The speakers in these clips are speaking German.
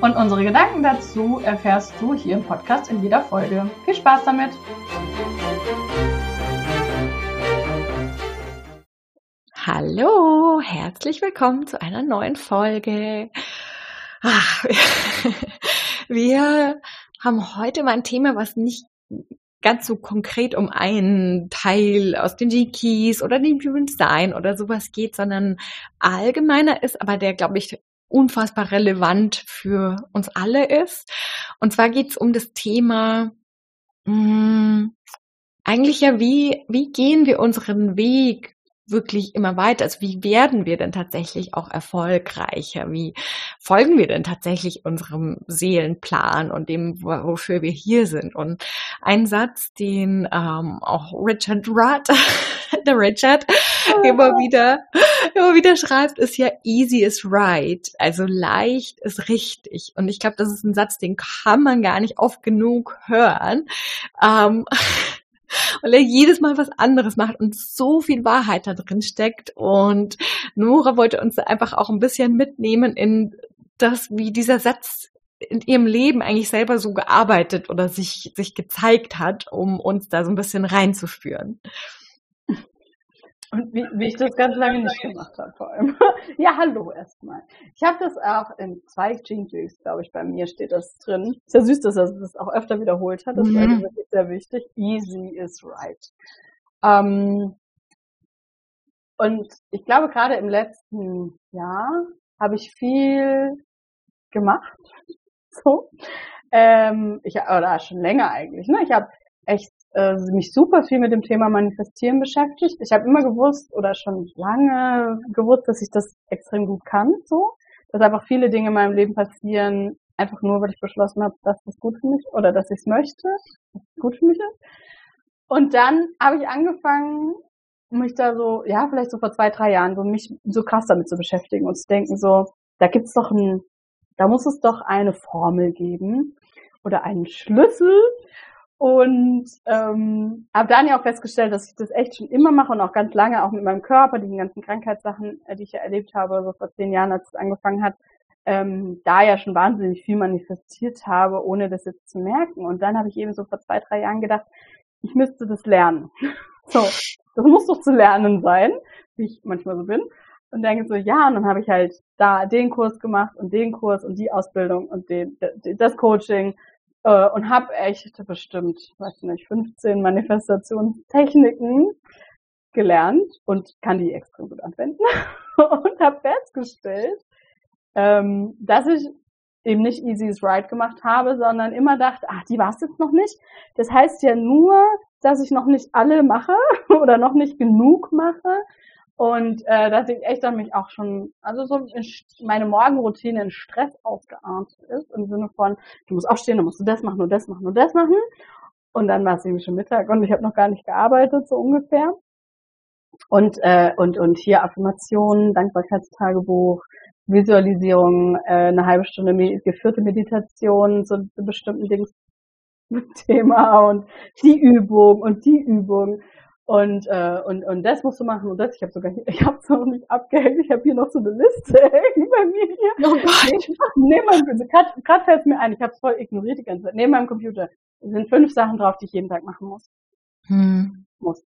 Und unsere Gedanken dazu erfährst du hier im Podcast in jeder Folge. Viel Spaß damit! Hallo, herzlich willkommen zu einer neuen Folge. Ach, wir haben heute mal ein Thema, was nicht ganz so konkret um einen Teil aus den G-Keys oder den Human Design oder sowas geht, sondern allgemeiner ist, aber der, glaube ich, unfassbar relevant für uns alle ist. Und zwar geht es um das Thema, mh, hm, eigentlich ja, wie, wie gehen wir unseren Weg wirklich immer weiter? Also wie werden wir denn tatsächlich auch erfolgreicher? Wie folgen wir denn tatsächlich unserem Seelenplan und dem, wofür wir hier sind? Und ein Satz, den ähm, auch Richard Rudd, der Richard, immer wieder, immer wieder schreibt, ist ja easy is right. Also leicht ist richtig. Und ich glaube, das ist ein Satz, den kann man gar nicht oft genug hören. Ähm, weil er jedes Mal was anderes macht und so viel Wahrheit da drin steckt. Und Nora wollte uns einfach auch ein bisschen mitnehmen in das, wie dieser Satz in ihrem Leben eigentlich selber so gearbeitet oder sich, sich gezeigt hat, um uns da so ein bisschen reinzuführen. Und wie, wie ich das ganz lange nicht gemacht habe, vor allem. ja, hallo erstmal. Ich habe das auch in zwei Jinglies, glaube ich, bei mir steht das drin. Ist ja süß, dass er das auch öfter wiederholt hat. Das mhm. war wirklich sehr wichtig. Easy is right. Ähm, und ich glaube, gerade im letzten Jahr habe ich viel gemacht. So. Ähm, ich, oder schon länger eigentlich. Ne? Ich habe echt äh, mich super viel mit dem Thema Manifestieren beschäftigt. Ich habe immer gewusst oder schon lange gewusst, dass ich das extrem gut kann, so, dass einfach viele Dinge in meinem Leben passieren, einfach nur, weil ich beschlossen habe, dass das gut für mich oder dass ich es möchte, dass es gut für mich ist. Und dann habe ich angefangen, mich da so, ja, vielleicht so vor zwei, drei Jahren, so mich so krass damit zu beschäftigen und zu denken, so, da gibt's doch ein, da muss es doch eine Formel geben oder einen Schlüssel und ähm, habe dann ja auch festgestellt, dass ich das echt schon immer mache und auch ganz lange, auch mit meinem Körper, diesen ganzen Krankheitssachen, äh, die ich ja erlebt habe, so vor zehn Jahren, als es angefangen hat, ähm, da ja schon wahnsinnig viel manifestiert habe, ohne das jetzt zu merken. Und dann habe ich eben so vor zwei, drei Jahren gedacht, ich müsste das lernen. so, das muss doch zu lernen sein, wie ich manchmal so bin. Und denke so, ja, und dann habe ich halt da den Kurs gemacht und den Kurs und die Ausbildung und den, das Coaching äh, und habe echt bestimmt, weiß nicht, 15 Manifestationstechniken gelernt und kann die extrem gut anwenden und habe festgestellt, ähm, dass ich eben nicht Easy is Right gemacht habe, sondern immer dachte, ach, die war es jetzt noch nicht. Das heißt ja nur, dass ich noch nicht alle mache oder noch nicht genug mache und äh, dass ich echt dann mich auch schon, also so meine Morgenroutine in Stress ausgeartet ist, im Sinne von, du musst aufstehen, dann musst du das machen und das machen und das machen. Und dann war es irgendwie schon Mittag und ich habe noch gar nicht gearbeitet, so ungefähr. Und, äh, und, und hier Affirmationen, Dankbarkeitstagebuch, Visualisierung, äh, eine halbe Stunde geführte Meditation zu, zu bestimmten Dings Thema und die Übung und die Übung. Und, äh, und, und das musst du machen und das. Ich habe sogar, ich habe es noch nicht abgehängt. Ich habe hier noch so eine Liste hängen bei mir hier. Oh Gott. Neben meinem gerade fällt mir ein, ich habe es voll ignoriert die ganze Zeit. Neben meinem Computer sind fünf Sachen drauf, die ich jeden Tag machen muss. Hm. Muss.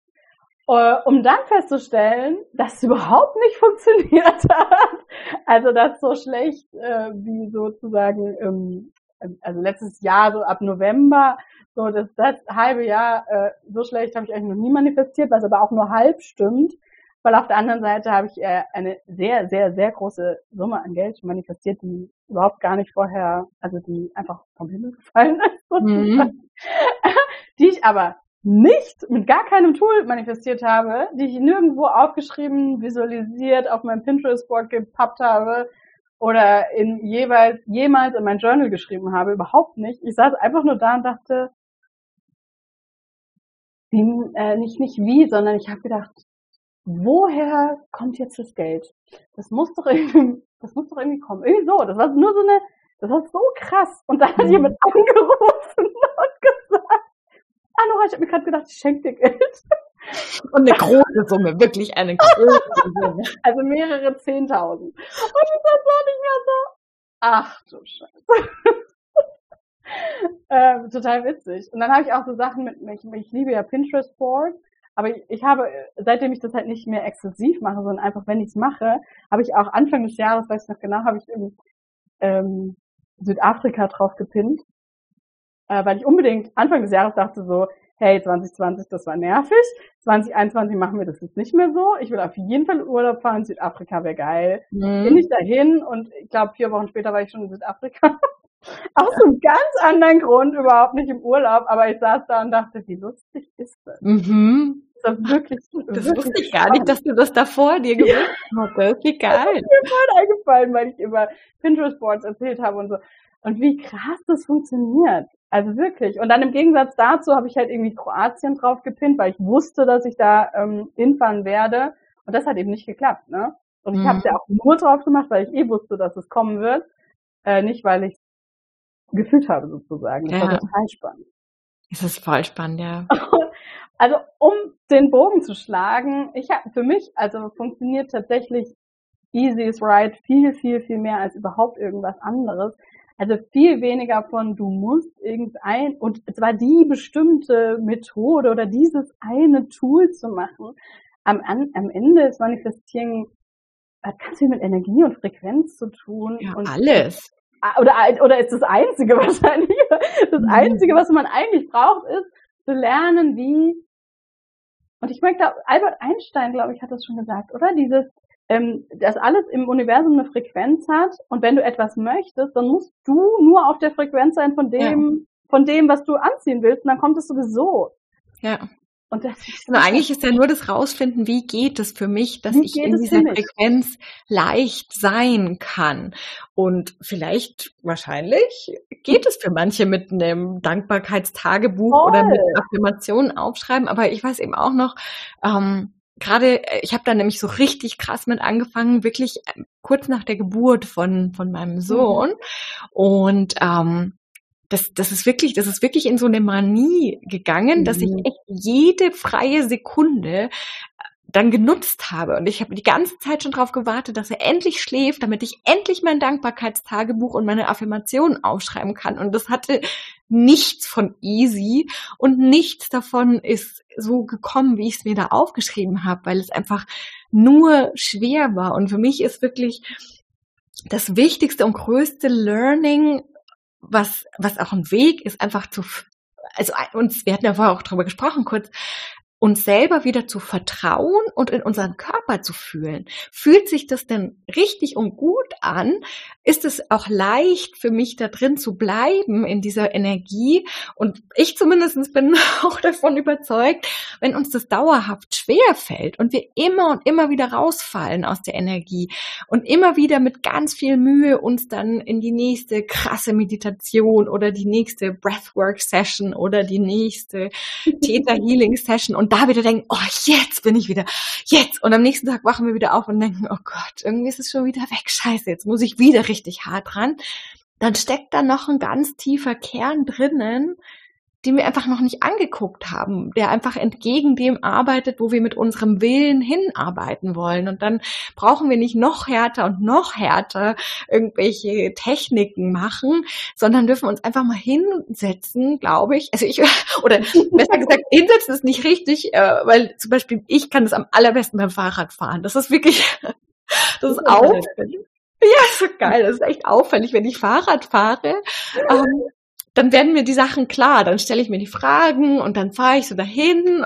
Uh, um dann festzustellen, dass es überhaupt nicht funktioniert hat. Also das so schlecht äh, wie sozusagen im, also letztes Jahr so ab November so, das, das halbe Jahr, äh, so schlecht habe ich eigentlich noch nie manifestiert, was aber auch nur halb stimmt, weil auf der anderen Seite habe ich äh, eine sehr, sehr, sehr große Summe an Geld manifestiert, die überhaupt gar nicht vorher, also die einfach vom Himmel gefallen ist, mhm. die ich aber nicht mit gar keinem Tool manifestiert habe, die ich nirgendwo aufgeschrieben, visualisiert, auf meinem Pinterest-Board gepappt habe oder in jeweils jemals in mein Journal geschrieben habe, überhaupt nicht. Ich saß einfach nur da und dachte, wie, äh, nicht, nicht wie, sondern ich habe gedacht, woher kommt jetzt das Geld? Das muss doch irgendwie, das muss doch irgendwie kommen. Irgendwie so. Das war nur so eine, das war so krass. Und dann hat mhm. jemand angerufen und gesagt, ah Nora, ich habe mir gerade gedacht, ich schenke dir Geld. Und eine große Summe, wirklich eine große Summe. Also mehrere Zehntausend. Und ich war so nicht mehr so, ach du Scheiße. ähm, total witzig. Und dann habe ich auch so Sachen mit, ich, ich liebe ja Pinterest Board, aber ich, ich habe, seitdem ich das halt nicht mehr exzessiv mache, sondern einfach, wenn ich es mache, habe ich auch Anfang des Jahres, weiß ich noch genau, habe ich in ähm, Südafrika drauf gepinnt, äh, weil ich unbedingt Anfang des Jahres dachte so, hey, 2020, das war nervig, 2021 machen wir das jetzt nicht mehr so, ich will auf jeden Fall Urlaub fahren, Südafrika wäre geil. Mhm. Bin ich dahin und ich glaube, vier Wochen später war ich schon in Südafrika. Aus einem ganz anderen Grund, überhaupt nicht im Urlaub, aber ich saß da und dachte, wie lustig ist das? Mhm. Das, wirklich, das wirklich wusste ich gar nicht, dass du das da vor dir gewusst hattest. Wie geil. Das ist mir voll eingefallen, weil ich über Pinterest-Boards erzählt habe und so. Und wie krass das funktioniert. Also wirklich. Und dann im Gegensatz dazu habe ich halt irgendwie Kroatien drauf gepinnt, weil ich wusste, dass ich da ähm, hinfahren werde. Und das hat eben nicht geklappt. Ne? Und ich mhm. habe es ja auch nur drauf gemacht, weil ich eh wusste, dass es kommen wird. Äh, nicht, weil ich gefühlt habe sozusagen. Das ja. war total spannend. Das ist voll spannend, ja. also um den Bogen zu schlagen, ich habe für mich, also funktioniert tatsächlich Easy is Right viel, viel, viel mehr als überhaupt irgendwas anderes. Also viel weniger von du musst irgendein und zwar die bestimmte Methode oder dieses eine Tool zu machen. Am, am Ende ist Manifestieren hat ganz viel mit Energie und Frequenz zu tun. Ja, und alles. Ah, oder, oder ist das Einzige wahrscheinlich, das mhm. Einzige, was man eigentlich braucht, ist zu lernen, wie, und ich möchte, Albert Einstein, glaube ich, hat das schon gesagt, oder? Dieses, ähm, dass alles im Universum eine Frequenz hat und wenn du etwas möchtest, dann musst du nur auf der Frequenz sein von dem, ja. von dem, was du anziehen willst und dann kommt es sowieso. Ja. Und das ist also eigentlich ist ja nur das rausfinden, wie geht es für mich, dass ich in dieser Frequenz leicht sein kann. Und vielleicht, wahrscheinlich, geht es für manche mit einem Dankbarkeitstagebuch Voll. oder mit Affirmationen aufschreiben. Aber ich weiß eben auch noch, ähm, gerade, äh, ich habe da nämlich so richtig krass mit angefangen, wirklich äh, kurz nach der Geburt von, von meinem mhm. Sohn. Mhm. Und ähm, das, das ist wirklich, das ist wirklich in so eine Manie gegangen, mhm. dass ich mhm. echt jede freie Sekunde äh, dann genutzt habe. Und ich habe die ganze Zeit schon darauf gewartet, dass er endlich schläft, damit ich endlich mein Dankbarkeitstagebuch und meine Affirmationen aufschreiben kann. Und das hatte nichts von easy und nichts davon ist so gekommen, wie ich es mir da aufgeschrieben habe, weil es einfach nur schwer war. Und für mich ist wirklich das wichtigste und größte Learning was, was auch ein Weg ist, einfach zu, also uns, wir hatten ja vorher auch drüber gesprochen kurz, uns selber wieder zu vertrauen und in unseren Körper zu fühlen. Fühlt sich das denn richtig und gut an? Ist es auch leicht für mich da drin zu bleiben in dieser Energie? Und ich zumindest bin auch davon überzeugt, wenn uns das dauerhaft schwer fällt und wir immer und immer wieder rausfallen aus der Energie und immer wieder mit ganz viel Mühe uns dann in die nächste krasse Meditation oder die nächste Breathwork Session oder die nächste Theta Healing Session und da wieder denken, oh, jetzt bin ich wieder, jetzt. Und am nächsten Tag wachen wir wieder auf und denken, oh Gott, irgendwie ist es schon wieder weg. Scheiße, jetzt muss ich wieder richtig hart ran. Dann steckt da noch ein ganz tiefer Kern drinnen, den wir einfach noch nicht angeguckt haben, der einfach entgegen dem arbeitet, wo wir mit unserem Willen hinarbeiten wollen. Und dann brauchen wir nicht noch härter und noch härter irgendwelche Techniken machen, sondern dürfen uns einfach mal hinsetzen, glaube ich. Also ich, oder besser gesagt, hinsetzen ist nicht richtig, äh, weil zum Beispiel ich kann das am allerbesten beim Fahrradfahren. Das ist wirklich, das ist auffällig. Ja, ist so geil. Das ist echt auffällig, wenn ich Fahrrad fahre. Ähm, dann werden mir die Sachen klar. Dann stelle ich mir die Fragen und dann fahre ich so dahin.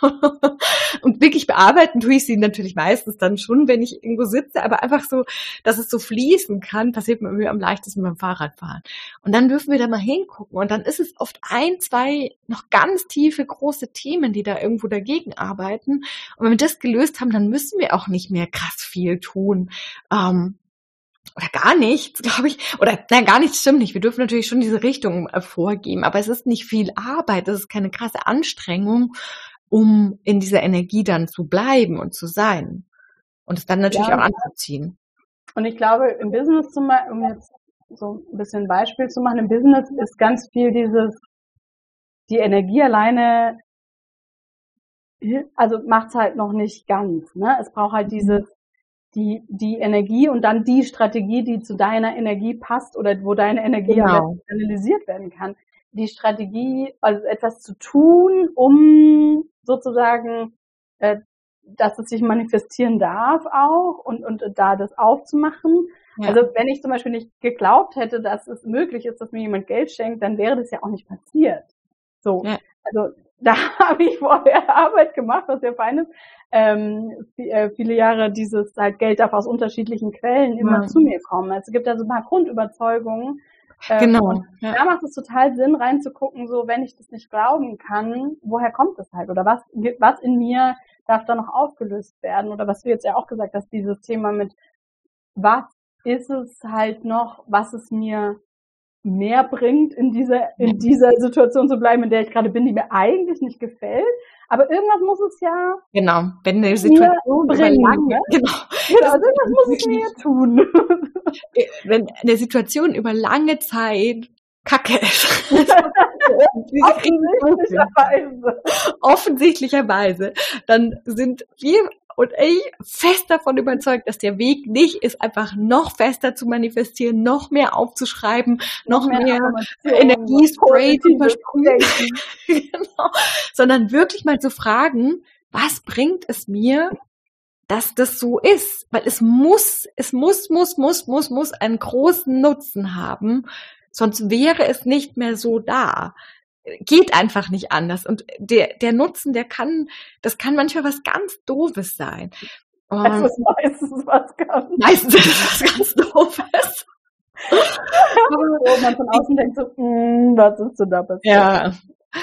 und wirklich bearbeiten tue ich sie natürlich meistens dann schon, wenn ich irgendwo sitze, aber einfach so, dass es so fließen kann, passiert mir am leichtesten beim Fahrradfahren. Und dann dürfen wir da mal hingucken. Und dann ist es oft ein, zwei noch ganz tiefe, große Themen, die da irgendwo dagegen arbeiten. Und wenn wir das gelöst haben, dann müssen wir auch nicht mehr krass viel tun. Ähm, oder gar nichts, glaube ich. Oder nein, gar nichts stimmt nicht. Wir dürfen natürlich schon diese Richtung äh, vorgeben, aber es ist nicht viel Arbeit, es ist keine krasse Anstrengung, um in dieser Energie dann zu bleiben und zu sein. Und es dann natürlich ja, auch anzuziehen. Und ich glaube, im Business zum Beispiel, um jetzt so ein bisschen ein Beispiel zu machen, im Business ist ganz viel dieses, die Energie alleine, also macht's halt noch nicht ganz. Ne? Es braucht halt dieses, die, die Energie und dann die Strategie, die zu deiner Energie passt oder wo deine Energie genau. analysiert werden kann. Die Strategie, also etwas zu tun, um sozusagen, äh, dass es sich manifestieren darf auch und, und da das aufzumachen. Ja. Also wenn ich zum Beispiel nicht geglaubt hätte, dass es möglich ist, dass mir jemand Geld schenkt, dann wäre das ja auch nicht passiert. So. Ja. Also da habe ich vorher Arbeit gemacht, was sehr fein ist. Ähm, äh, viele Jahre dieses halt Geld darf aus unterschiedlichen Quellen immer ja. zu mir kommen. Also es gibt da so ein paar Grundüberzeugungen. Ähm, genau. Ja. Da macht es total Sinn, reinzugucken, so wenn ich das nicht glauben kann, woher kommt das halt? Oder was, was in mir darf da noch aufgelöst werden? Oder was du jetzt ja auch gesagt hast, dieses Thema mit, was ist es halt noch, was es mir mehr bringt, in dieser, in dieser Situation zu bleiben, in der ich gerade bin, die mir eigentlich nicht gefällt. Aber irgendwas muss es ja. Genau, wenn eine Situation bringen, lange, ne? genau. genau also irgendwas muss es mir tun. Wenn eine Situation über lange Zeit Kacke ist. Offensichtlicherweise. Offensichtlicherweise. Dann sind wir und ich fest davon überzeugt, dass der Weg nicht ist, einfach noch fester zu manifestieren, noch mehr aufzuschreiben, noch, noch mehr, mehr Energiespray zu versprühen. genau. Sondern wirklich mal zu fragen, was bringt es mir, dass das so ist? Weil es muss, es muss, muss, muss, muss, muss einen großen Nutzen haben. Sonst wäre es nicht mehr so da geht einfach nicht anders. Und der, der Nutzen, der kann, das kann manchmal was ganz Doofes sein. Und das ist meistens was ganz. Meistens ist was ganz Doofes. Wo man von außen denkt so, mm, was ist denn da passiert? Ja,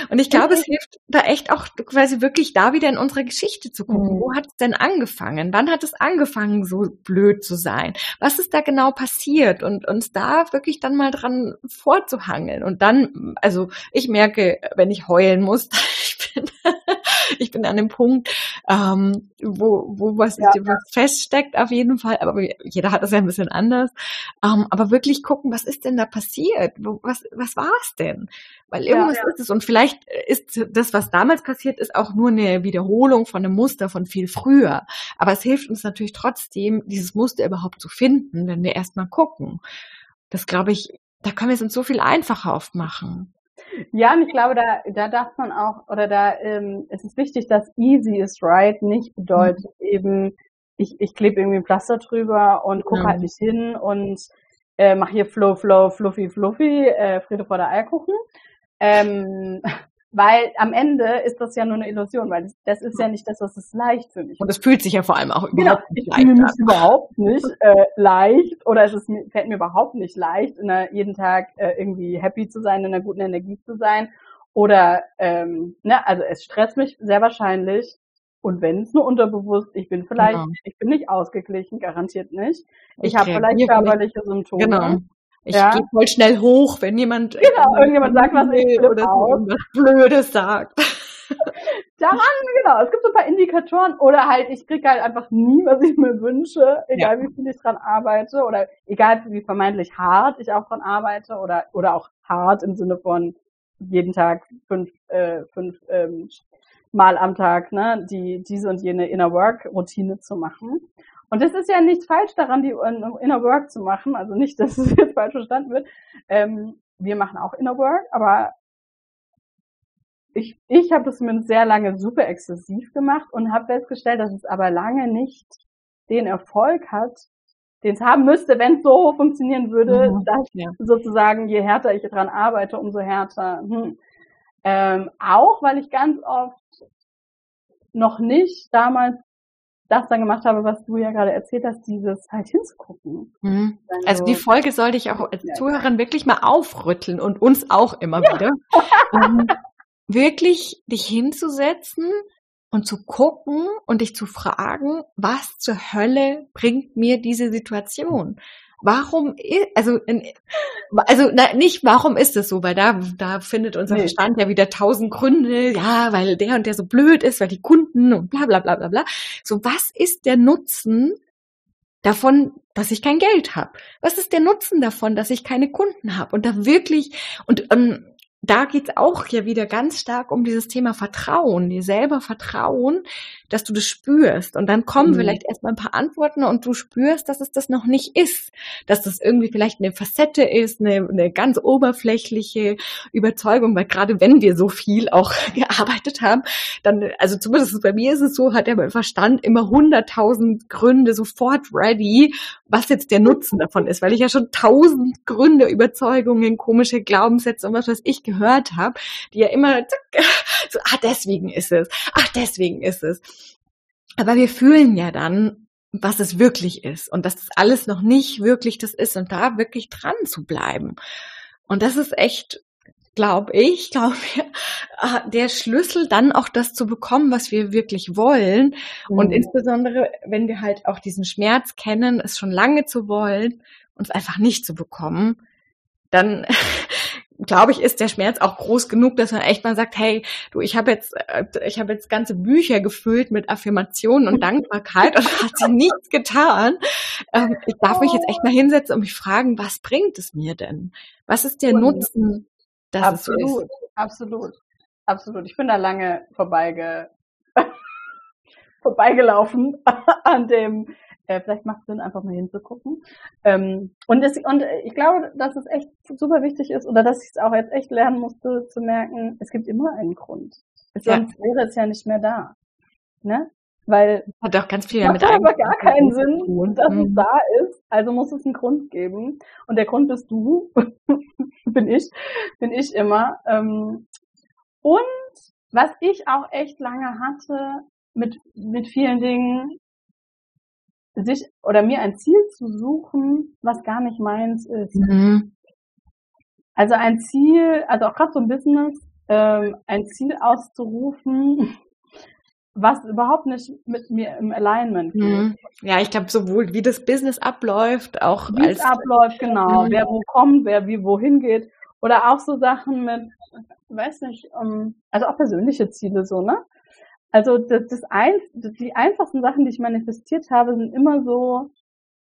und ich glaube, es hilft da echt auch quasi wirklich da wieder in unsere Geschichte zu gucken. Mhm. Wo hat es denn angefangen? Wann hat es angefangen, so blöd zu sein? Was ist da genau passiert? Und uns da wirklich dann mal dran vorzuhangeln. Und dann, also ich merke, wenn ich heulen muss, ich bin, ich bin an dem Punkt, ähm, wo, wo was, ja. was feststeckt auf jeden Fall. Aber jeder hat das ja ein bisschen anders. Ähm, aber wirklich gucken, was ist denn da passiert? Wo, was, was war es denn? Weil irgendwas ja, ja. ist es. Und vielleicht ist das, was damals passiert ist, auch nur eine Wiederholung von einem Muster von viel früher. Aber es hilft uns natürlich trotzdem, dieses Muster überhaupt zu finden, wenn wir erstmal gucken. Das glaube ich, da können wir es uns so viel einfacher aufmachen. Ja, und ich glaube, da, da darf man auch, oder da ähm, es ist wichtig, dass easy is right nicht bedeutet mhm. eben, ich, ich klebe irgendwie ein Pflaster drüber und gucke ja. halt nicht hin und äh, mache hier Flow, Flow, Fluffy, Fluffy, äh, Friede vor der Eierkuchen, ähm, weil am Ende ist das ja nur eine Illusion, weil das, das ist ja nicht das, was es leicht für mich. Und es fühlt sich ja vor allem auch genau, überhaupt nicht leicht an. Ich überhaupt nicht äh, leicht oder es ist, fällt mir überhaupt nicht leicht, in einer, jeden Tag äh, irgendwie happy zu sein, in einer guten Energie zu sein. Oder ähm, ne, also es stresst mich sehr wahrscheinlich. Und wenn es nur unterbewusst, ich bin vielleicht, genau. ich bin nicht ausgeglichen, garantiert nicht. Ich, ich habe vielleicht körperliche Symptome. Genau. Ich ja. gehe voll schnell hoch, wenn jemand genau, irgendjemand sagt, was ich oder irgendwas Blödes sagt. Daran, genau, es gibt so ein paar Indikatoren oder halt, ich kriege halt einfach nie, was ich mir wünsche, egal ja. wie viel ich dran arbeite oder egal wie vermeintlich hart ich auch dran arbeite oder, oder auch hart im Sinne von jeden Tag fünf, äh, fünf ähm, Mal am Tag, ne, die, diese und jene Inner Work Routine zu machen. Und das ist ja nichts falsch daran, die Inner Work zu machen. Also nicht, dass es jetzt falsch verstanden wird. Ähm, wir machen auch Inner Work, aber ich, ich habe das zumindest sehr lange super exzessiv gemacht und habe festgestellt, dass es aber lange nicht den Erfolg hat, den es haben müsste, wenn es so funktionieren würde, mhm. dass ja. sozusagen je härter ich dran arbeite, umso härter. Hm. Ähm, auch weil ich ganz oft noch nicht damals das dann gemacht habe, was du ja gerade erzählt hast, dieses halt hinzugucken. Mhm. Also die Folge sollte ich auch als Zuhörerin wirklich mal aufrütteln und uns auch immer ja. wieder. um, wirklich dich hinzusetzen und zu gucken und dich zu fragen, was zur Hölle bringt mir diese Situation? Warum, also, also na, nicht, warum ist es so, weil da, da findet unser nee. Verstand ja wieder tausend Gründe, ja, weil der und der so blöd ist, weil die Kunden und bla bla bla bla bla. So, was ist der Nutzen davon, dass ich kein Geld habe? Was ist der Nutzen davon, dass ich keine Kunden habe? Und da wirklich, und ähm, da geht's auch ja wieder ganz stark um dieses Thema Vertrauen, dir selber vertrauen, dass du das spürst. Und dann kommen mhm. vielleicht erstmal ein paar Antworten und du spürst, dass es das noch nicht ist. Dass das irgendwie vielleicht eine Facette ist, eine, eine ganz oberflächliche Überzeugung, weil gerade wenn wir so viel auch gearbeitet haben, dann, also zumindest bei mir ist es so, hat ja mein Verstand immer hunderttausend Gründe sofort ready, was jetzt der Nutzen davon ist, weil ich ja schon tausend Gründe, Überzeugungen, komische Glaubenssätze und was weiß ich gehört habe, die ja immer so, ah, deswegen ist es, ach, deswegen ist es. Aber wir fühlen ja dann, was es wirklich ist und dass das alles noch nicht wirklich das ist und da wirklich dran zu bleiben. Und das ist echt, glaube ich, glaube ah, der Schlüssel dann auch das zu bekommen, was wir wirklich wollen. Mhm. Und insbesondere, wenn wir halt auch diesen Schmerz kennen, es schon lange zu wollen, uns einfach nicht zu bekommen, dann glaube ich, ist der Schmerz auch groß genug, dass man echt mal sagt, hey, du, ich habe jetzt, äh, ich habe jetzt ganze Bücher gefüllt mit Affirmationen und Dankbarkeit und hat sie nichts getan. Ähm, ich darf mich jetzt echt mal hinsetzen und mich fragen, was bringt es mir denn? Was ist der Nutzen, dass absolut, es so? Absolut, absolut. Ich bin da lange vorbeige vorbeigelaufen an dem äh, vielleicht macht es Sinn, einfach mal hinzugucken. Ähm, und, es, und ich glaube, dass es echt super wichtig ist oder dass ich es auch jetzt echt lernen musste zu merken, es gibt immer einen Grund. Sonst ja. wäre es ja nicht mehr da. Ne? Weil hat auch ganz viel damit aber gar keinen Sinn, dass mhm. es da ist. Also muss es einen Grund geben. Und der Grund bist du, bin ich, bin ich immer. Ähm, und was ich auch echt lange hatte mit mit vielen Dingen, sich oder mir ein Ziel zu suchen, was gar nicht meins ist. Mhm. Also ein Ziel, also auch gerade so ein Business, ähm, ein Ziel auszurufen, was überhaupt nicht mit mir im Alignment geht. Mhm. Ja, ich glaube, sowohl wie das Business abläuft, auch wie als es abläuft, genau, mhm. wer wo kommt, wer wie wohin geht. Oder auch so Sachen mit, weiß nicht, um, ähm, also auch persönliche Ziele so, ne? Also das, das ein, die einfachsten Sachen, die ich manifestiert habe, sind immer so,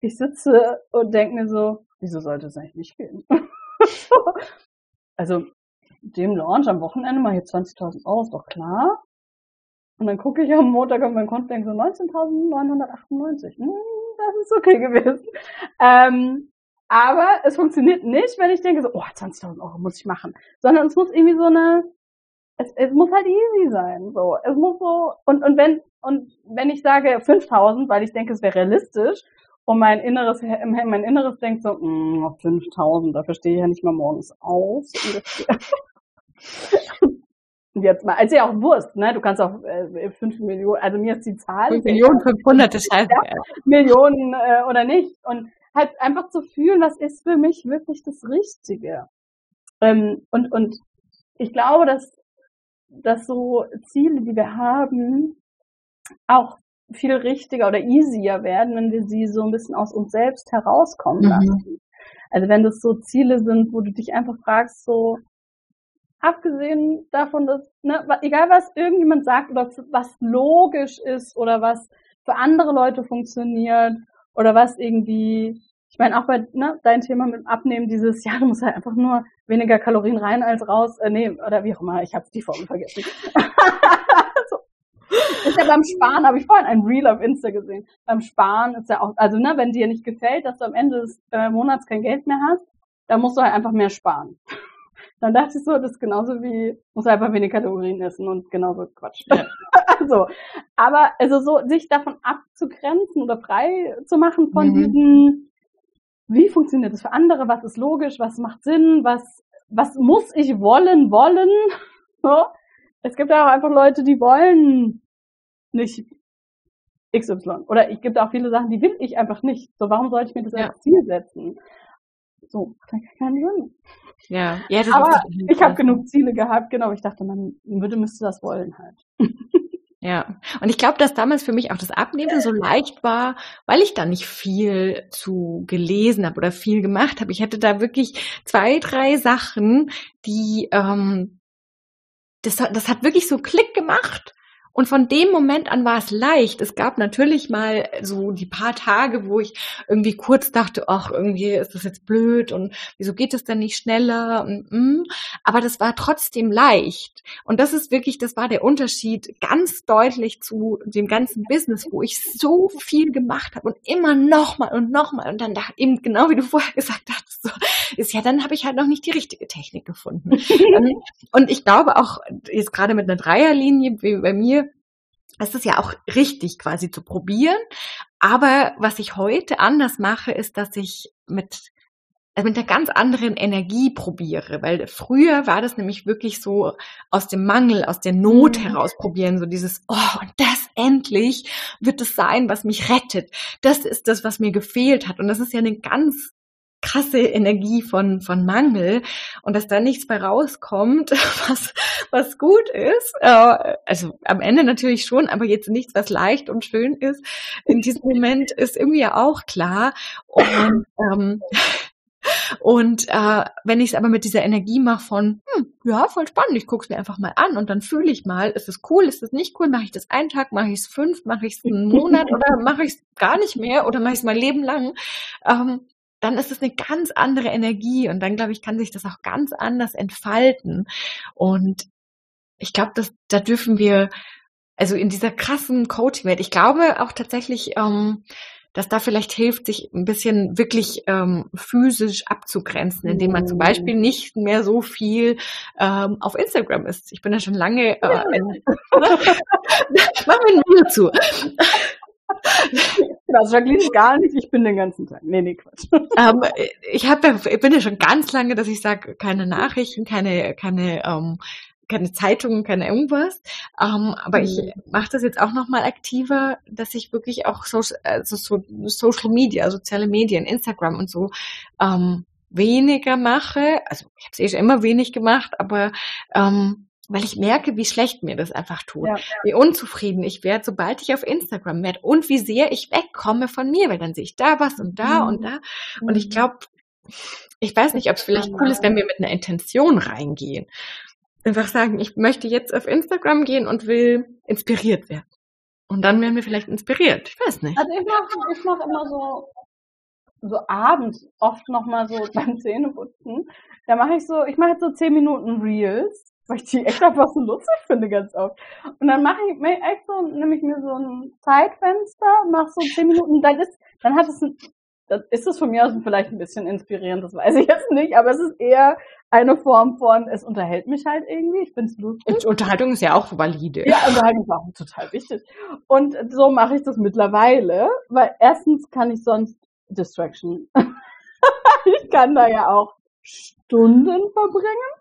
ich sitze und denke mir so, wieso sollte es eigentlich nicht gehen? also dem Launch am Wochenende mal hier 20.000 Euro, ist doch klar. Und dann gucke ich am Montag auf mein Konto und denke so 19.998. Hm, das ist okay gewesen. Ähm, aber es funktioniert nicht, wenn ich denke so, oh, 20.000 Euro muss ich machen. Sondern es muss irgendwie so eine, es, es muss halt easy sein, so. Es muss so, und, und wenn, und wenn ich sage 5000, weil ich denke, es wäre realistisch, und mein Inneres, mein Inneres denkt so, mm, 5000, dafür stehe ich ja nicht mal morgens auf. Und jetzt mal, also ja auch Wurst, ne? Du kannst auch äh, 5 Millionen, also mir ist die Zahl. 5 Millionen 500 ist scheiße. Ja, Millionen äh, oder nicht. Und halt einfach zu fühlen, was ist für mich wirklich das Richtige. Ähm, und, und ich glaube, dass dass so Ziele, die wir haben, auch viel richtiger oder easier werden, wenn wir sie so ein bisschen aus uns selbst herauskommen mhm. lassen. Also wenn das so Ziele sind, wo du dich einfach fragst, so abgesehen davon, dass, ne, egal was irgendjemand sagt oder was logisch ist oder was für andere Leute funktioniert oder was irgendwie ich meine, auch bei ne, dein Thema mit dem Abnehmen, dieses, ja, du musst halt einfach nur weniger Kalorien rein als raus, äh, nee, oder wie auch immer, ich habe die Formel vergessen. so. Ist ja beim Sparen, habe ich vorhin ein Reel auf Insta gesehen. Beim Sparen ist ja auch, also ne, wenn dir nicht gefällt, dass du am Ende des äh, Monats kein Geld mehr hast, dann musst du halt einfach mehr sparen. Dann dachte ich so, das ist genauso wie, muss einfach weniger Kalorien essen und genauso Quatsch. Ja. also, aber also so, sich davon abzugrenzen oder frei zu machen von mhm. diesen wie funktioniert das für andere, was ist logisch, was macht Sinn, was, was muss ich wollen, wollen. So. Es gibt ja auch einfach Leute, die wollen nicht XY. Oder es gibt auch viele Sachen, die will ich einfach nicht. So, warum sollte ich mir das ja. als Ziel setzen? So, dann keinen Sinn. Ja, ja das Aber ich habe genug Ziele gehabt, genau. Ich dachte, man würde, müsste das wollen halt. Ja, und ich glaube, dass damals für mich auch das Abnehmen so leicht war, weil ich da nicht viel zu gelesen habe oder viel gemacht habe. Ich hatte da wirklich zwei, drei Sachen, die ähm, das, das hat wirklich so Klick gemacht und von dem Moment an war es leicht. Es gab natürlich mal so die paar Tage, wo ich irgendwie kurz dachte, ach, irgendwie ist das jetzt blöd und wieso geht es denn nicht schneller? Und, mm. Aber das war trotzdem leicht. Und das ist wirklich, das war der Unterschied ganz deutlich zu dem ganzen Business, wo ich so viel gemacht habe und immer nochmal und nochmal. Und dann dachte eben genau wie du vorher gesagt hast, so, ist ja, dann habe ich halt noch nicht die richtige Technik gefunden. und ich glaube auch jetzt gerade mit einer Dreierlinie wie bei mir, es ist ja auch richtig quasi zu probieren. Aber was ich heute anders mache, ist, dass ich mit äh, mit einer ganz anderen Energie probiere, weil früher war das nämlich wirklich so aus dem Mangel, aus der Not mhm. heraus probieren, so dieses, oh, und das endlich wird es sein, was mich rettet. Das ist das, was mir gefehlt hat. Und das ist ja eine ganz krasse Energie von, von Mangel und dass da nichts bei rauskommt, was, was gut ist. Äh, also am Ende natürlich schon, aber jetzt nichts, was leicht und schön ist. In diesem Moment ist irgendwie ja auch klar. Und ähm, und äh, wenn ich es aber mit dieser Energie mache von, hm, ja, voll spannend, ich gucke es mir einfach mal an und dann fühle ich mal, ist es cool, ist es nicht cool, mache ich das einen Tag, mache ich es fünf, mache ich es einen Monat oder mache ich es gar nicht mehr oder mache ich es mein Leben lang, ähm, dann ist es eine ganz andere Energie und dann, glaube ich, kann sich das auch ganz anders entfalten. Und ich glaube, dass da dürfen wir, also in dieser krassen Coaching-Welt, ich glaube auch tatsächlich, ähm, dass da vielleicht hilft, sich ein bisschen wirklich ähm, physisch abzugrenzen, indem man zum Beispiel mhm. nicht mehr so viel ähm, auf Instagram ist. Ich bin ja schon lange äh, in, mach mir ein Video zu. Das vergleicht gar nicht, ich bin den ganzen Tag. Nee, nee, Quatsch. Ähm, ich, hab, ich bin ja schon ganz lange, dass ich sage, keine Nachrichten, keine, keine, ähm, keine Zeitungen, keine irgendwas. Ähm, aber mhm. ich mache das jetzt auch nochmal aktiver, dass ich wirklich auch so, also so Social Media, soziale Medien, Instagram und so ähm, weniger mache. Also ich habe es eh schon immer wenig gemacht, aber ähm, weil ich merke, wie schlecht mir das einfach tut, ja, ja. wie unzufrieden ich werde, sobald ich auf Instagram werde und wie sehr ich wegkomme von mir, weil dann sehe ich da was und da mhm. und da. Und ich mhm. glaube, ich weiß nicht, ob es vielleicht cool ist, wenn wir mit einer Intention reingehen. Einfach sagen, ich möchte jetzt auf Instagram gehen und will inspiriert werden. Und dann werden wir vielleicht inspiriert. Ich weiß nicht. Also ich mache ich mach immer so, so abends oft nochmal so beim Zähneputzen. Da mache ich so, ich mache jetzt so zehn Minuten Reels weil ich die echt einfach so lustig finde ganz oft. Und dann mache ich mir echt so, nehme ich mir so ein Zeitfenster, mache so zehn Minuten, dann ist, dann hat es ein, dann ist es von mir aus vielleicht ein bisschen inspirierend, das weiß ich jetzt nicht, aber es ist eher eine Form von, es unterhält mich halt irgendwie, ich finde es lustig. Unterhaltung ist ja auch valide. Ja, Unterhaltung ist auch total wichtig. Und so mache ich das mittlerweile, weil erstens kann ich sonst Distraction. ich kann da ja auch Stunden verbringen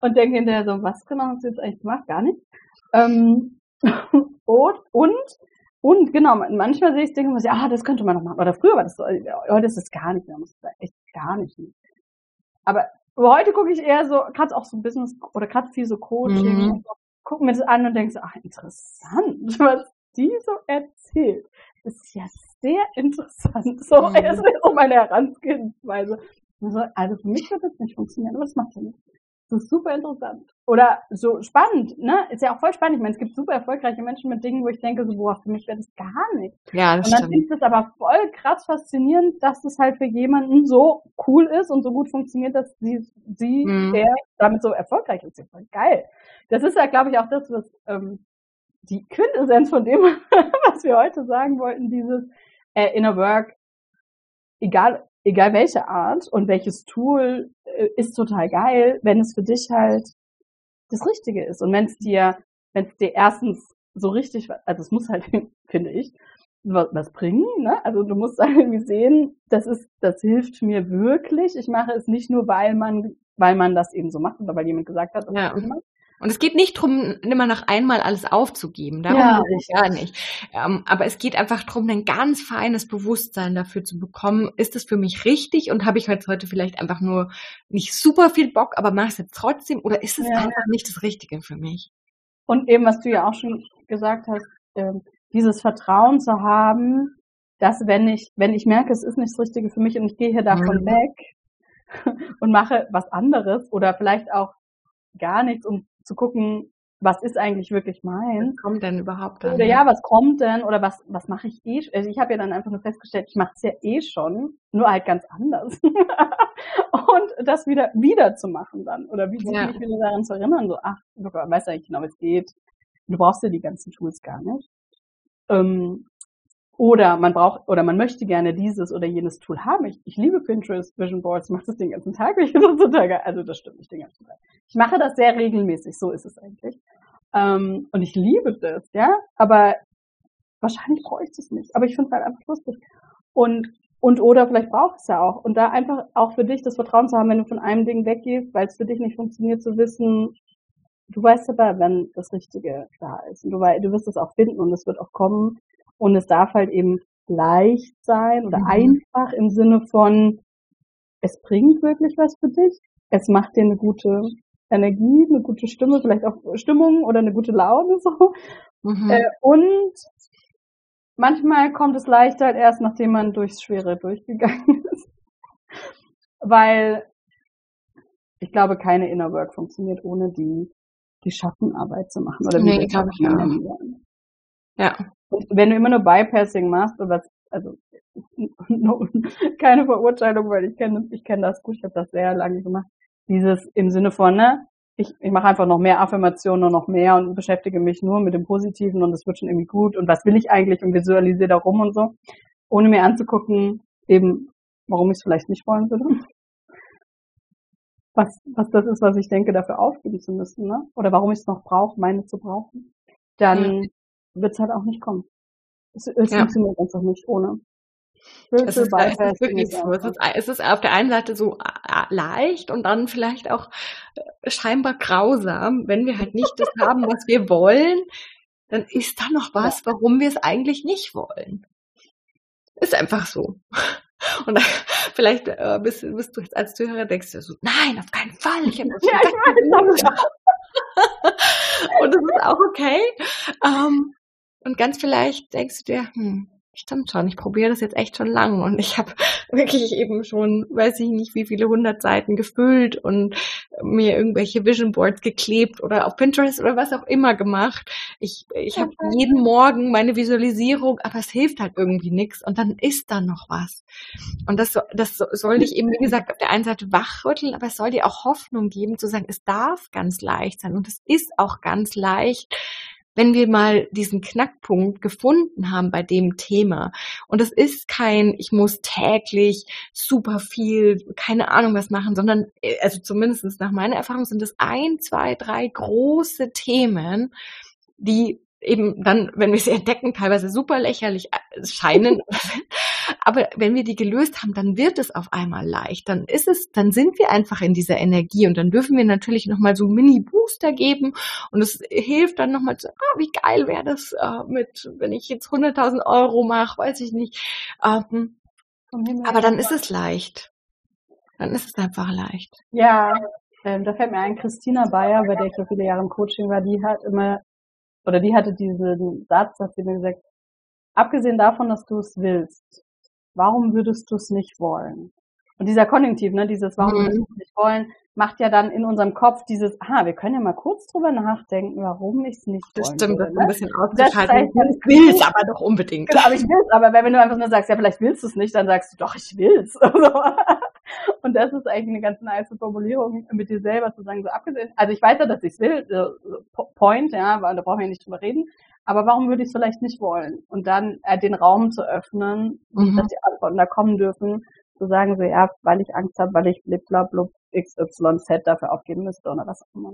und denke hinterher so, was genau hast du jetzt eigentlich gemacht? Gar nicht. Ähm, und, und, und genau, manchmal sehe ich Dinge, wo ich, ah, das könnte man noch machen. Oder früher war das so, heute ist es gar nicht mehr, muss ich echt gar nicht mehr. Aber heute gucke ich eher so, gerade auch so Business oder gerade viel so Coaching, mhm. gucke mir das an und denke so, ach, interessant, was die so erzählt. Das ist ja sehr interessant. So, mhm. ist so meine Herangehensweise. Also, für mich wird das nicht funktionieren, aber das macht ja nichts. Das ist super interessant. Oder so spannend, ne? Ist ja auch voll spannend. Ich meine, es gibt super erfolgreiche Menschen mit Dingen, wo ich denke, so, boah, für mich wäre das gar nicht. Ja, das und dann finde ich das aber voll krass faszinierend, dass das halt für jemanden so cool ist und so gut funktioniert, dass sie, sie, mhm. der damit so erfolgreich ist. Ja, voll geil. Das ist ja, glaube ich, auch das, was ähm, die Quintessenz von dem, was wir heute sagen wollten, dieses äh, Inner Work, egal egal welche Art und welches Tool äh, ist total geil, wenn es für dich halt das Richtige ist. Und wenn es dir, wenn es dir erstens so richtig, also es muss halt, finde ich, was, bringen, ne? Also du musst irgendwie sehen, das ist, das hilft mir wirklich. Ich mache es nicht nur, weil man, weil man das eben so macht oder weil jemand gesagt hat, das ja. Und es geht nicht drum, immer noch einmal alles aufzugeben. Darum ja, geht es gar nicht. Ähm, aber es geht einfach drum, ein ganz feines Bewusstsein dafür zu bekommen, ist es für mich richtig und habe ich heute, heute vielleicht einfach nur nicht super viel Bock, aber mache es jetzt trotzdem oder ist es ja. einfach nicht das Richtige für mich? Und eben, was du ja auch schon gesagt hast, äh, dieses Vertrauen zu haben, dass wenn ich, wenn ich merke, es ist nicht das Richtige für mich und ich gehe hier davon mhm. weg und mache was anderes oder vielleicht auch gar nichts, um zu gucken, was ist eigentlich wirklich meins? Was kommt denn überhaupt dann? Oder ja, was kommt denn? Oder was, was mache ich eh? Also ich habe ja dann einfach nur festgestellt, ich mache es ja eh schon, nur halt ganz anders. und das wieder wieder zu machen dann. Oder wie ja. mich wieder daran zu erinnern, so, ach, du weißt ja nicht genau, wie es geht. Du brauchst ja die ganzen Tools gar nicht. Ähm, oder man braucht, oder man möchte gerne dieses oder jenes Tool haben. Ich, ich liebe Pinterest, Vision Boards, mache das den ganzen Tag. Ich finde das total geil. Also das stimmt nicht den ganzen Tag. Ich mache das sehr regelmäßig, so ist es eigentlich. Ähm, und ich liebe das, ja. Aber wahrscheinlich brauche ich es nicht. Aber ich finde es halt einfach lustig. Und, und oder vielleicht braucht es ja auch. Und da einfach auch für dich das Vertrauen zu haben, wenn du von einem Ding weggehst, weil es für dich nicht funktioniert, zu wissen, du weißt aber, wenn das Richtige da ist. Und du, du wirst es auch finden und es wird auch kommen. Und es darf halt eben leicht sein oder mhm. einfach im Sinne von, es bringt wirklich was für dich. Es macht dir eine gute Energie, eine gute Stimme, vielleicht auch Stimmung oder eine gute Laune so. Mhm. Äh, und manchmal kommt es leicht halt erst, nachdem man durchs Schwere durchgegangen ist. Weil ich glaube, keine Inner Work funktioniert, ohne die, die Schattenarbeit zu machen. Oder nee, glaube ich ja. Ja. Und wenn du immer nur Bypassing machst, was, also keine Verurteilung, weil ich kenne ich kenne das gut, ich habe das sehr lange gemacht. Dieses im Sinne von, ne, ich, ich mache einfach noch mehr Affirmationen und noch mehr und beschäftige mich nur mit dem Positiven und es wird schon irgendwie gut und was will ich eigentlich und visualisiere da rum und so, ohne mir anzugucken, eben, warum ich es vielleicht nicht wollen würde. Was, was das ist, was ich denke, dafür aufgeben zu müssen, ne? Oder warum ich es noch brauche, meine zu brauchen. Dann wird es halt auch nicht kommen. Es, es ja. funktioniert einfach nicht ohne. Es ist, es ist, wirklich so. Es ist, es ist auf der einen Seite so äh, leicht und dann vielleicht auch äh, scheinbar grausam, wenn wir halt nicht das haben, was wir wollen, dann ist da noch was, warum wir es eigentlich nicht wollen. Ist einfach so. Und da, vielleicht äh, bist, bist, du jetzt als Zuhörer denkst du so, nein, auf keinen Fall. Ich habe das ja, ich meine, Und das ist auch okay. Ähm, und ganz vielleicht denkst du dir, hm, stimmt schon, ich probiere das jetzt echt schon lang und ich habe wirklich eben schon, weiß ich nicht, wie viele hundert Seiten gefüllt und mir irgendwelche Vision Boards geklebt oder auf Pinterest oder was auch immer gemacht. Ich, ich habe jeden Morgen meine Visualisierung, aber es hilft halt irgendwie nichts und dann ist da noch was. Und das, das soll dich eben, wie gesagt, auf der einen Seite wachrütteln, aber es soll dir auch Hoffnung geben, zu sagen, es darf ganz leicht sein und es ist auch ganz leicht, wenn wir mal diesen Knackpunkt gefunden haben bei dem Thema. Und es ist kein, ich muss täglich super viel, keine Ahnung was machen, sondern, äh, also zumindest nach meiner Erfahrung sind es ein, zwei, drei große Themen, die eben dann, wenn wir sie entdecken, teilweise super lächerlich äh, scheinen. Aber wenn wir die gelöst haben, dann wird es auf einmal leicht. Dann ist es, dann sind wir einfach in dieser Energie und dann dürfen wir natürlich nochmal so Mini-Booster geben und es hilft dann nochmal zu, ah, wie geil wäre das äh, mit, wenn ich jetzt 100.000 Euro mache, weiß ich nicht. Ähm, aber dann ist es leicht. Dann ist es einfach leicht. Ja, ähm, da fällt mir ein, Christina Bayer, bei der ich so viele Jahre im Coaching war, die hat immer oder die hatte diesen Satz, dass sie mir gesagt, abgesehen davon, dass du es willst, warum würdest du es nicht wollen? Und dieser Konjunktiv, ne, dieses warum mhm. würdest du es nicht wollen, macht ja dann in unserem Kopf dieses, aha, wir können ja mal kurz drüber nachdenken, warum ich es nicht das wollen stimmt, würde. Das stimmt, das ein bisschen auszuschalten. Ich will es aber doch unbedingt. Genau, aber ich will es, aber wenn du einfach nur sagst, ja, vielleicht willst du es nicht, dann sagst du, doch, ich will's. Und das ist eigentlich eine ganz nice Formulierung mit dir selber zu sagen, so abgesehen, also ich weiß ja, dass ich es will, äh, Point, ja, weil da brauchen wir nicht drüber reden, aber warum würde ich es vielleicht nicht wollen? Und dann äh, den Raum zu öffnen, mhm. dass die Antworten da kommen dürfen, zu sagen, so ja, weil ich Angst habe, weil ich bliblablub XYZ dafür aufgeben müsste oder was auch immer.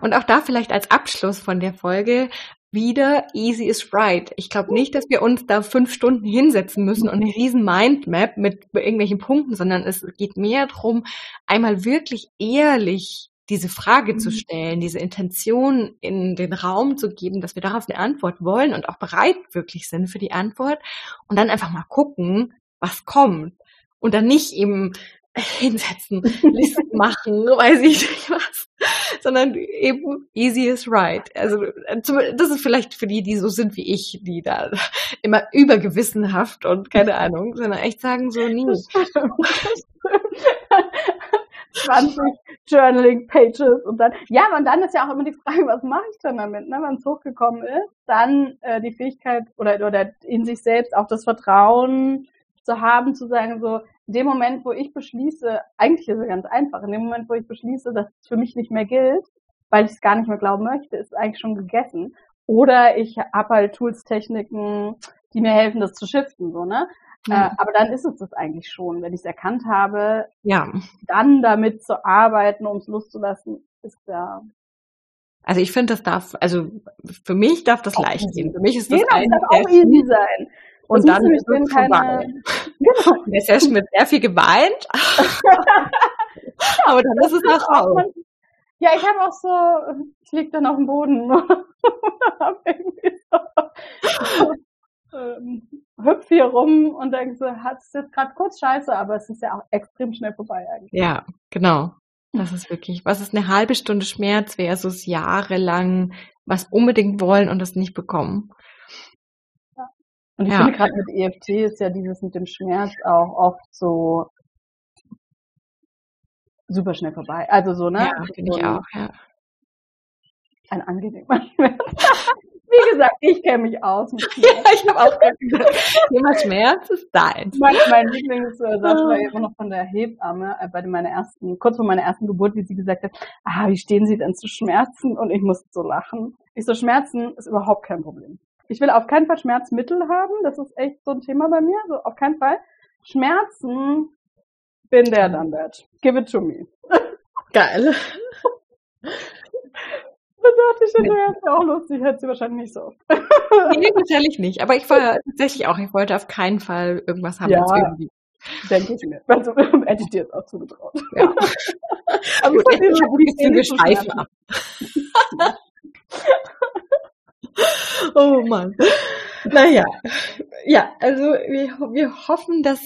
Und auch da vielleicht als Abschluss von der Folge, wieder easy is right. Ich glaube nicht, dass wir uns da fünf Stunden hinsetzen müssen und eine riesen Mindmap mit irgendwelchen Punkten, sondern es geht mehr darum, einmal wirklich ehrlich diese Frage mhm. zu stellen, diese Intention in den Raum zu geben, dass wir darauf eine Antwort wollen und auch bereit wirklich sind für die Antwort und dann einfach mal gucken, was kommt. Und dann nicht eben hinsetzen, Listen machen, weiß ich nicht was, sondern eben easy is right. Also das ist vielleicht für die, die so sind wie ich, die da immer übergewissenhaft und keine Ahnung, sondern echt sagen so nie. 20 Journaling Pages und dann, ja, und dann ist ja auch immer die Frage, was mache ich dann damit, ne? wenn es hochgekommen ist, dann äh, die Fähigkeit oder, oder in sich selbst auch das Vertrauen zu haben, zu sagen, so, in dem Moment, wo ich beschließe, eigentlich ist es ganz einfach, in dem Moment, wo ich beschließe, dass es für mich nicht mehr gilt, weil ich es gar nicht mehr glauben möchte, ist es eigentlich schon gegessen. Oder ich habe halt Tools, Techniken, die mir helfen, das zu shiften, so, ne? Äh, aber dann ist es das eigentlich schon. Wenn ich es erkannt habe, ja. dann damit zu arbeiten, um es loszulassen, ist ja. Also ich finde, das darf, also für mich darf das leicht gehen. Für mich ist das genau, das auch easy sein. Und das dann ist es keine... Genau. Der Session mit sehr viel geweint. aber dann ist es auch raus. Ja, ich habe auch so, ich lieg dann auf dem Boden. ähm, hüpf hier rum und denke so, hat es jetzt gerade kurz scheiße, aber es ist ja auch extrem schnell vorbei eigentlich. Ja, genau. Das ist wirklich, was ist eine halbe Stunde Schmerz versus jahrelang was unbedingt wollen und das nicht bekommen. Und ich ja. finde gerade mit EFT ist ja dieses mit dem Schmerz auch oft so super schnell vorbei. Also so, ne? Ja, finde so ich auch, ja. Ein angenehmer Schmerz. Wie gesagt, ich kenne mich aus. Mit ja, ich habe auch gesagt, Thema Schmerz ist dein. Mein, mein Lieblingssatz war immer noch von der Hebamme äh, bei meiner ersten, kurz vor meiner ersten Geburt, wie sie gesagt hat, ah, wie stehen Sie denn zu Schmerzen? Und ich musste so lachen. Ich so, Schmerzen ist überhaupt kein Problem. Ich will auf keinen Fall Schmerzmittel haben. Das ist echt so ein Thema bei mir. So, auf keinen Fall. Schmerzen, bin der dann that. Give it to me. Geil. Da dachte ich, das wäre ja auch lustig, hätte sie wahrscheinlich nicht so. nee, wahrscheinlich nicht. Aber ich war tatsächlich auch, ich wollte auf keinen Fall irgendwas haben, ja, irgendwie. Denke ich mir. Also hätte ich dir jetzt auch zugetraut. Ja. Aber Gut, ich, ich habe die Züge schleifen ab. Oh Mann. Naja. Ja, also wir, wir hoffen, dass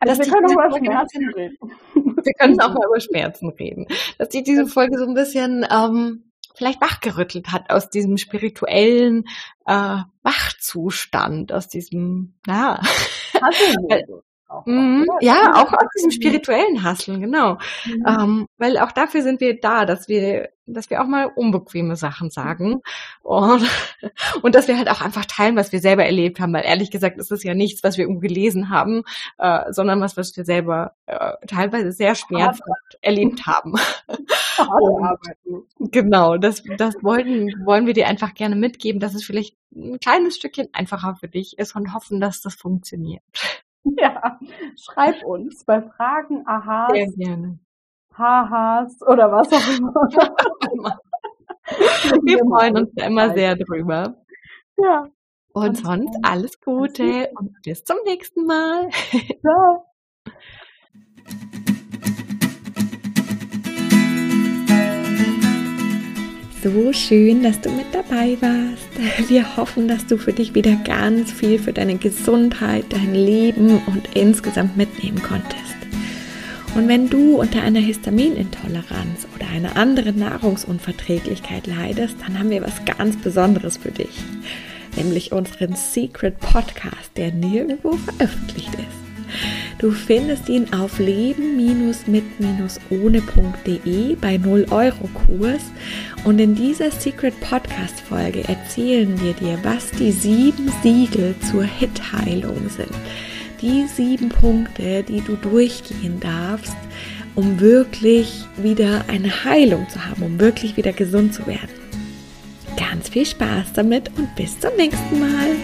also wir können auch über Schmerzen reden. Wir können auch mal über Schmerzen reden. Dass die diese Folge so ein bisschen ähm, vielleicht wachgerüttelt hat aus diesem spirituellen äh, Wachzustand, aus diesem, ja. Auch, mhm, ja, auch aus diesem spirituellen Hasseln, genau. Mhm. Ähm, weil auch dafür sind wir da, dass wir, dass wir auch mal unbequeme Sachen sagen und, und dass wir halt auch einfach teilen, was wir selber erlebt haben, weil ehrlich gesagt ist es ja nichts, was wir irgendwo gelesen haben, äh, sondern was, was wir selber äh, teilweise sehr schmerzhaft erlebt haben. und, genau, das, das wollen, wollen wir dir einfach gerne mitgeben, dass es vielleicht ein kleines Stückchen einfacher für dich ist und hoffen, dass das funktioniert. Ja, schreib uns bei Fragen, Ahas, Sehr gerne. Hahas oder was auch immer. Wir freuen uns da immer sehr drüber. Ja. Und sonst alles Gute und bis zum nächsten Mal. Ciao. So schön, dass du mit dabei warst. Wir hoffen, dass du für dich wieder ganz viel für deine Gesundheit, dein Leben und insgesamt mitnehmen konntest. Und wenn du unter einer Histaminintoleranz oder einer anderen Nahrungsunverträglichkeit leidest, dann haben wir was ganz Besonderes für dich, nämlich unseren Secret Podcast, der nirgendwo veröffentlicht ist. Du findest ihn auf leben-mit-ohne.de bei 0 Euro Kurs und in dieser Secret Podcast Folge erzählen wir dir, was die sieben Siegel zur Hit-Heilung sind. Die sieben Punkte, die du durchgehen darfst, um wirklich wieder eine Heilung zu haben, um wirklich wieder gesund zu werden. Ganz viel Spaß damit und bis zum nächsten Mal.